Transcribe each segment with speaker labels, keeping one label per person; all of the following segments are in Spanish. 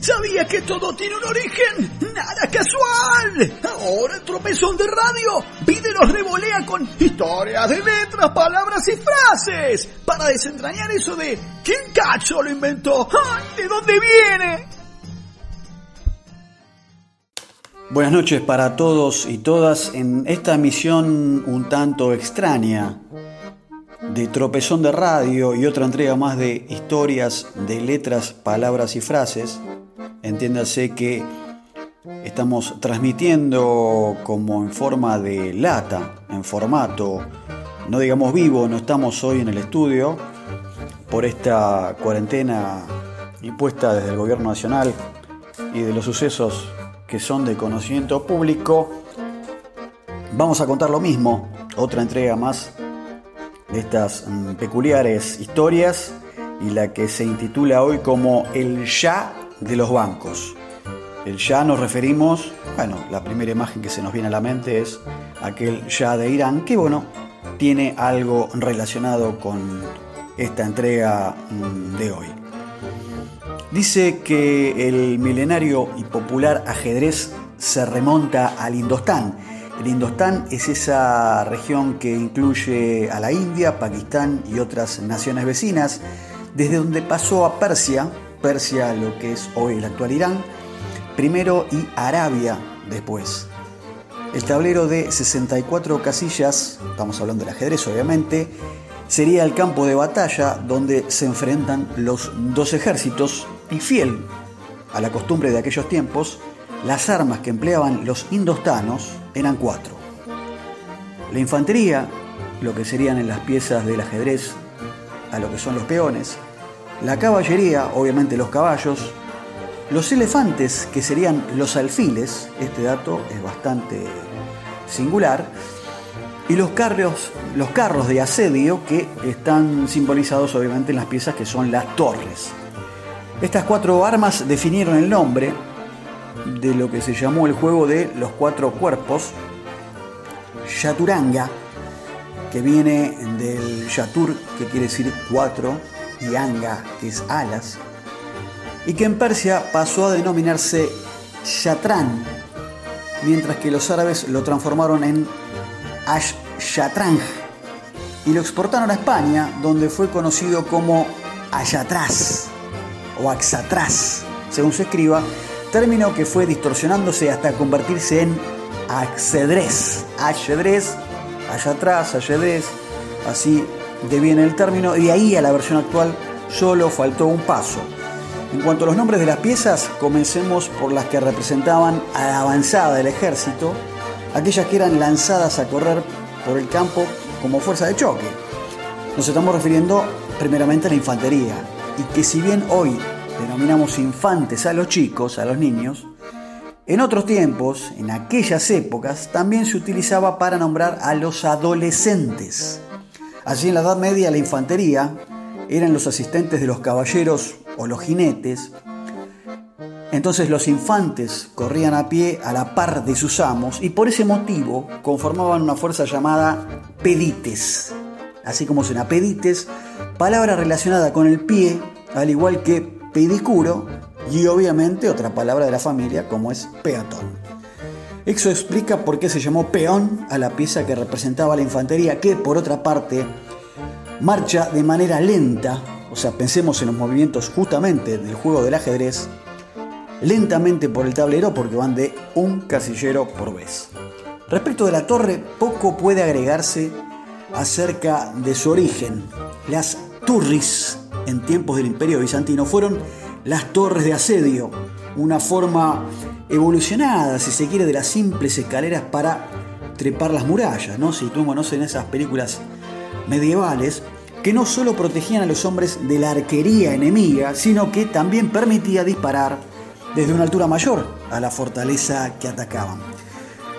Speaker 1: ¿Sabías que todo tiene un origen? ¡Nada casual! Ahora el tropezón de radio pide los revolea con historias de letras, palabras y frases para desentrañar eso de ¿quién cacho lo inventó? ¡Ay, ¿De dónde viene?
Speaker 2: Buenas noches para todos y todas en esta misión un tanto extraña de tropezón de radio y otra entrega más de historias de letras, palabras y frases. Entiéndase que estamos transmitiendo como en forma de lata, en formato, no digamos vivo, no estamos hoy en el estudio por esta cuarentena impuesta desde el gobierno nacional y de los sucesos que son de conocimiento público. Vamos a contar lo mismo, otra entrega más de estas mm, peculiares historias y la que se intitula hoy como El ya de los bancos. El ya nos referimos, bueno, la primera imagen que se nos viene a la mente es aquel ya de Irán, que bueno, tiene algo relacionado con esta entrega mm, de hoy. Dice que el milenario y popular ajedrez se remonta al Indostán, el Indostán es esa región que incluye a la India, Pakistán y otras naciones vecinas, desde donde pasó a Persia, Persia lo que es hoy el actual Irán, primero y Arabia después. El tablero de 64 casillas, estamos hablando del ajedrez obviamente, sería el campo de batalla donde se enfrentan los dos ejércitos y fiel a la costumbre de aquellos tiempos, las armas que empleaban los indostanos eran cuatro. La infantería, lo que serían en las piezas del ajedrez a lo que son los peones, la caballería, obviamente los caballos, los elefantes, que serían los alfiles, este dato es bastante singular, y los carros, los carros de asedio que están simbolizados obviamente en las piezas que son las torres. Estas cuatro armas definieron el nombre de lo que se llamó el juego de los cuatro cuerpos, Yaturanga, que viene del Yatur, que quiere decir cuatro, y Anga, que es alas, y que en Persia pasó a denominarse Yatran, mientras que los árabes lo transformaron en Ash Yatrang y lo exportaron a España, donde fue conocido como Ayatras o Axatras, según se escriba, término que fue distorsionándose hasta convertirse en ajedrez, ajedrez, allá atrás, ajedrez, así deviene el término, y de ahí a la versión actual solo faltó un paso. En cuanto a los nombres de las piezas, comencemos por las que representaban a la avanzada del ejército, aquellas que eran lanzadas a correr por el campo como fuerza de choque. Nos estamos refiriendo primeramente a la infantería, y que si bien hoy denominamos infantes a los chicos, a los niños, en otros tiempos, en aquellas épocas, también se utilizaba para nombrar a los adolescentes. Allí en la Edad Media la infantería eran los asistentes de los caballeros o los jinetes. Entonces los infantes corrían a pie a la par de sus amos y por ese motivo conformaban una fuerza llamada pedites. Así como suena pedites, palabra relacionada con el pie, al igual que pedicuro y obviamente otra palabra de la familia como es peatón. Eso explica por qué se llamó peón a la pieza que representaba la infantería, que por otra parte marcha de manera lenta, o sea, pensemos en los movimientos justamente del juego del ajedrez, lentamente por el tablero porque van de un casillero por vez. Respecto de la torre, poco puede agregarse acerca de su origen. Las turris en tiempos del Imperio Bizantino fueron las torres de asedio, una forma evolucionada, si se quiere, de las simples escaleras para trepar las murallas, ¿no? Situémonos en esas películas medievales que no solo protegían a los hombres de la arquería enemiga, sino que también permitía disparar desde una altura mayor a la fortaleza que atacaban.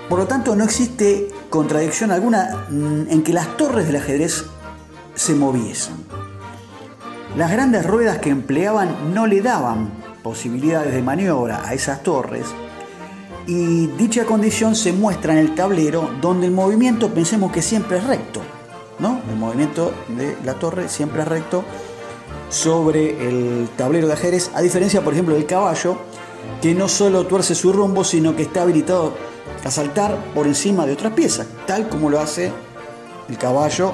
Speaker 2: Por lo tanto, no existe contradicción alguna en que las torres del ajedrez se moviesen. Las grandes ruedas que empleaban no le daban posibilidades de maniobra a esas torres y dicha condición se muestra en el tablero donde el movimiento pensemos que siempre es recto, ¿no? El movimiento de la torre siempre es recto sobre el tablero de ajedrez, a diferencia, por ejemplo, del caballo, que no solo tuerce su rumbo, sino que está habilitado a saltar por encima de otras piezas, tal como lo hace el caballo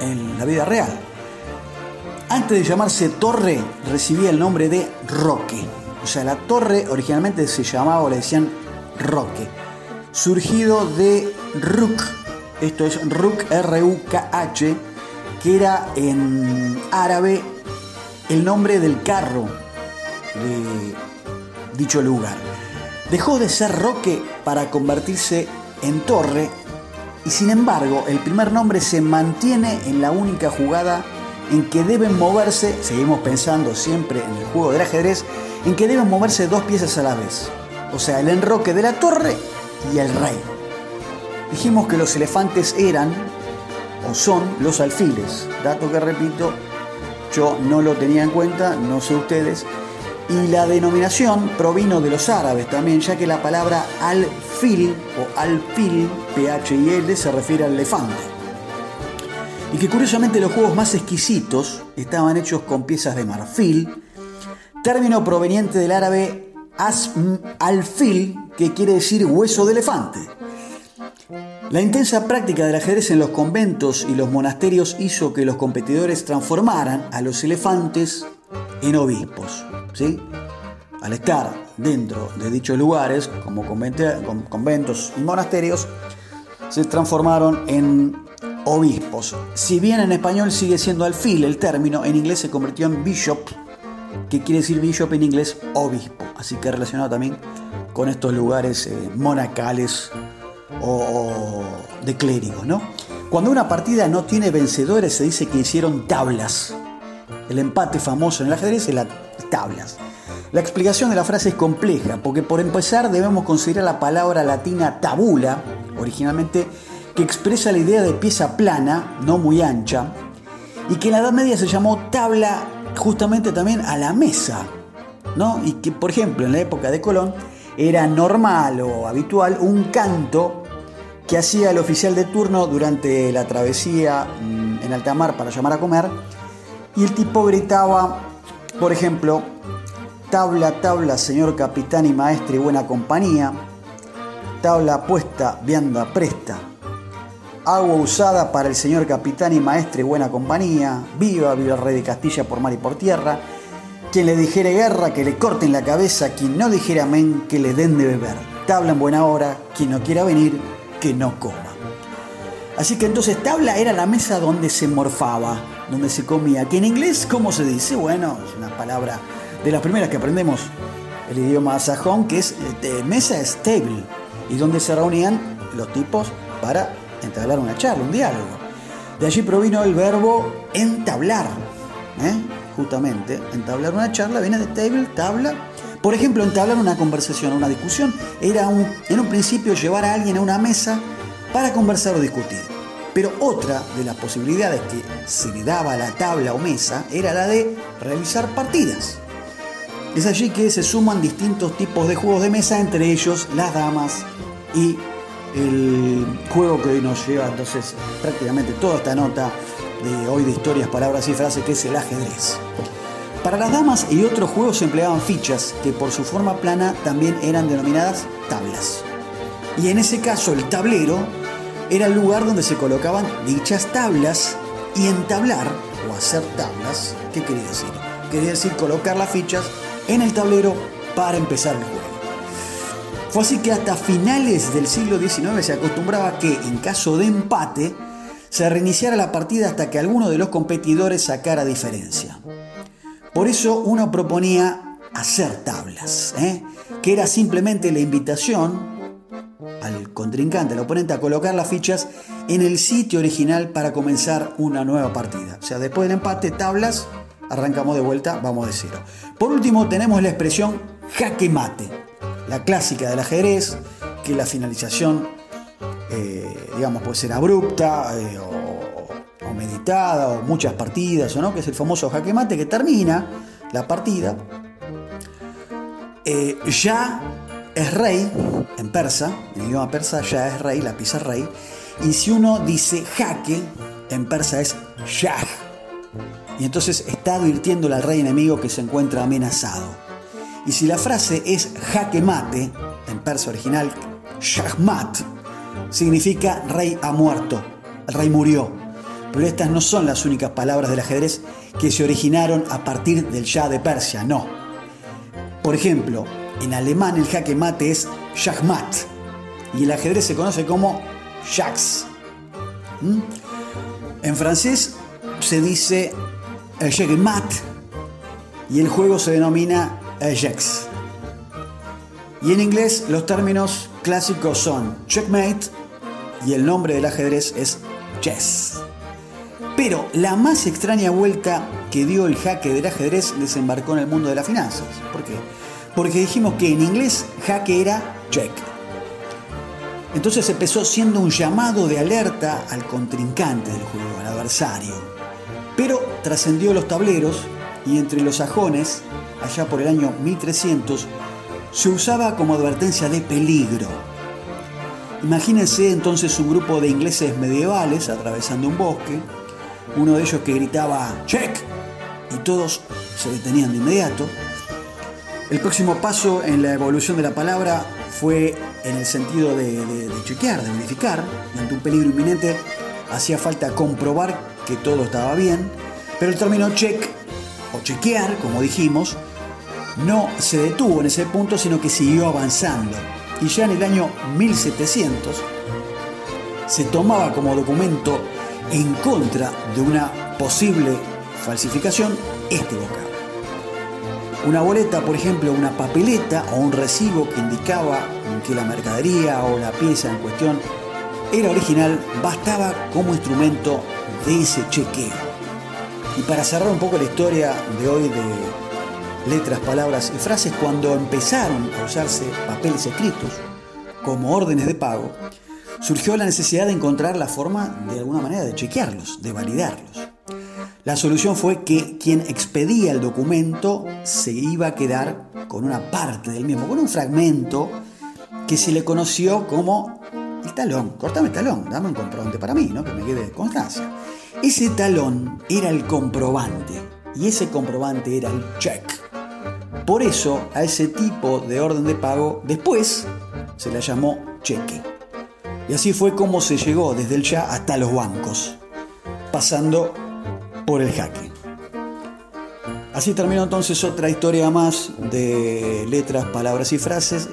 Speaker 2: en la vida real. Antes de llamarse torre, recibía el nombre de roque. O sea, la torre originalmente se llamaba o le decían roque. Surgido de Ruk, esto es Ruk, R-U-K-H, que era en árabe el nombre del carro de dicho lugar. Dejó de ser roque para convertirse en torre y sin embargo el primer nombre se mantiene en la única jugada en que deben moverse, seguimos pensando siempre en el juego del ajedrez, en que deben moverse dos piezas a la vez. O sea, el enroque de la torre y el rey. Dijimos que los elefantes eran o son los alfiles, dato que repito, yo no lo tenía en cuenta, no sé ustedes, y la denominación provino de los árabes también, ya que la palabra alfil o alfil, P-H-I-L, se refiere al elefante. Y que curiosamente los juegos más exquisitos estaban hechos con piezas de marfil, término proveniente del árabe asm alfil, que quiere decir hueso de elefante. La intensa práctica del ajedrez en los conventos y los monasterios hizo que los competidores transformaran a los elefantes en obispos. ¿sí? Al estar dentro de dichos lugares, como conventos y monasterios, se transformaron en obispos. Si bien en español sigue siendo alfil el término, en inglés se convirtió en bishop, que quiere decir bishop en inglés obispo. Así que relacionado también con estos lugares eh, monacales o, de clérigos, ¿no? Cuando una partida no tiene vencedores se dice que hicieron tablas. El empate famoso en el ajedrez es las tablas. La explicación de la frase es compleja, porque por empezar debemos considerar la palabra latina tabula, originalmente, que expresa la idea de pieza plana, no muy ancha, y que en la Edad Media se llamó tabla justamente también a la mesa, ¿no? Y que, por ejemplo, en la época de Colón era normal o habitual un canto que hacía el oficial de turno durante la travesía mm, en alta mar para llamar a comer y el tipo gritaba, por ejemplo, tabla, tabla, señor capitán y maestre y buena compañía, tabla puesta, vianda presta, agua usada para el señor capitán y maestre buena compañía, viva, viva el rey de Castilla por mar y por tierra, quien le dijere guerra, que le corten la cabeza, quien no dijera amén, que le den de beber, tabla en buena hora, quien no quiera venir, que no coma. Así que entonces tabla era la mesa donde se morfaba, donde se comía. Que en inglés, ¿cómo se dice? Bueno, es una palabra de las primeras que aprendemos el idioma sajón, que es de mesa es table, y donde se reunían los tipos para entablar una charla, un diálogo. De allí provino el verbo entablar, ¿eh? justamente, entablar una charla viene de table, tabla, por ejemplo, entablar una conversación, una discusión, era un, en un principio llevar a alguien a una mesa para conversar o discutir. Pero otra de las posibilidades que se le daba a la tabla o mesa era la de realizar partidas. Es allí que se suman distintos tipos de juegos de mesa, entre ellos las damas y el juego que hoy nos lleva entonces prácticamente toda esta nota de hoy de historias, palabras y frases, que es el ajedrez. Para las damas y otros juegos se empleaban fichas que por su forma plana también eran denominadas tablas. Y en ese caso el tablero era el lugar donde se colocaban dichas tablas y entablar o hacer tablas, ¿qué quería decir? Quería decir colocar las fichas en el tablero para empezar el juego. Fue así que hasta finales del siglo XIX se acostumbraba que en caso de empate se reiniciara la partida hasta que alguno de los competidores sacara diferencia. Por eso uno proponía hacer tablas, ¿eh? que era simplemente la invitación al contrincante, al oponente, a colocar las fichas en el sitio original para comenzar una nueva partida. O sea, después del empate, tablas, arrancamos de vuelta, vamos de cero. Por último, tenemos la expresión jaque mate, la clásica del ajedrez, que la finalización, eh, digamos, puede ser abrupta eh, o, meditada, o muchas partidas, o no, que es el famoso jaque mate que termina la partida. Eh, ya es rey en persa, en idioma persa ya es rey, la pisa rey. Y si uno dice jaque, en persa es shah. y entonces está advirtiéndole al rey enemigo que se encuentra amenazado. Y si la frase es jaque mate, en persa original, shahmat, significa rey ha muerto, el rey murió. Pero estas no son las únicas palabras del ajedrez que se originaron a partir del Shah de Persia, no. Por ejemplo, en alemán el jaque mate es Schachmat y el ajedrez se conoce como Jacques. ¿Mm? En francés se dice Checkmate y el juego se denomina Ajax. Y en inglés los términos clásicos son checkmate y el nombre del ajedrez es chess. Pero la más extraña vuelta que dio el jaque del ajedrez desembarcó en el mundo de las finanzas. ¿Por qué? Porque dijimos que en inglés jaque era check. Entonces empezó siendo un llamado de alerta al contrincante del juego, al adversario. Pero trascendió los tableros y entre los sajones, allá por el año 1300, se usaba como advertencia de peligro. Imagínense entonces un grupo de ingleses medievales atravesando un bosque, uno de ellos que gritaba ¡Check! y todos se detenían de inmediato. El próximo paso en la evolución de la palabra fue en el sentido de, de chequear, de verificar. Ante un peligro inminente hacía falta comprobar que todo estaba bien, pero el término check o chequear, como dijimos, no se detuvo en ese punto, sino que siguió avanzando. Y ya en el año 1700 se tomaba como documento en contra de una posible falsificación este vocablo. Una boleta, por ejemplo, una papeleta o un recibo que indicaba que la mercadería o la pieza en cuestión era original, bastaba como instrumento de ese chequeo. Y para cerrar un poco la historia de hoy de letras, palabras y frases, cuando empezaron a usarse papeles escritos como órdenes de pago, surgió la necesidad de encontrar la forma de alguna manera de chequearlos, de validarlos. La solución fue que quien expedía el documento se iba a quedar con una parte del mismo, con un fragmento que se le conoció como el talón. Cortame el talón, dame un comprobante para mí, ¿no? que me quede constancia. Ese talón era el comprobante y ese comprobante era el check. Por eso a ese tipo de orden de pago después se le llamó cheque. Y así fue como se llegó desde el ya hasta los bancos, pasando por el jaque. Así terminó entonces otra historia más de letras, palabras y frases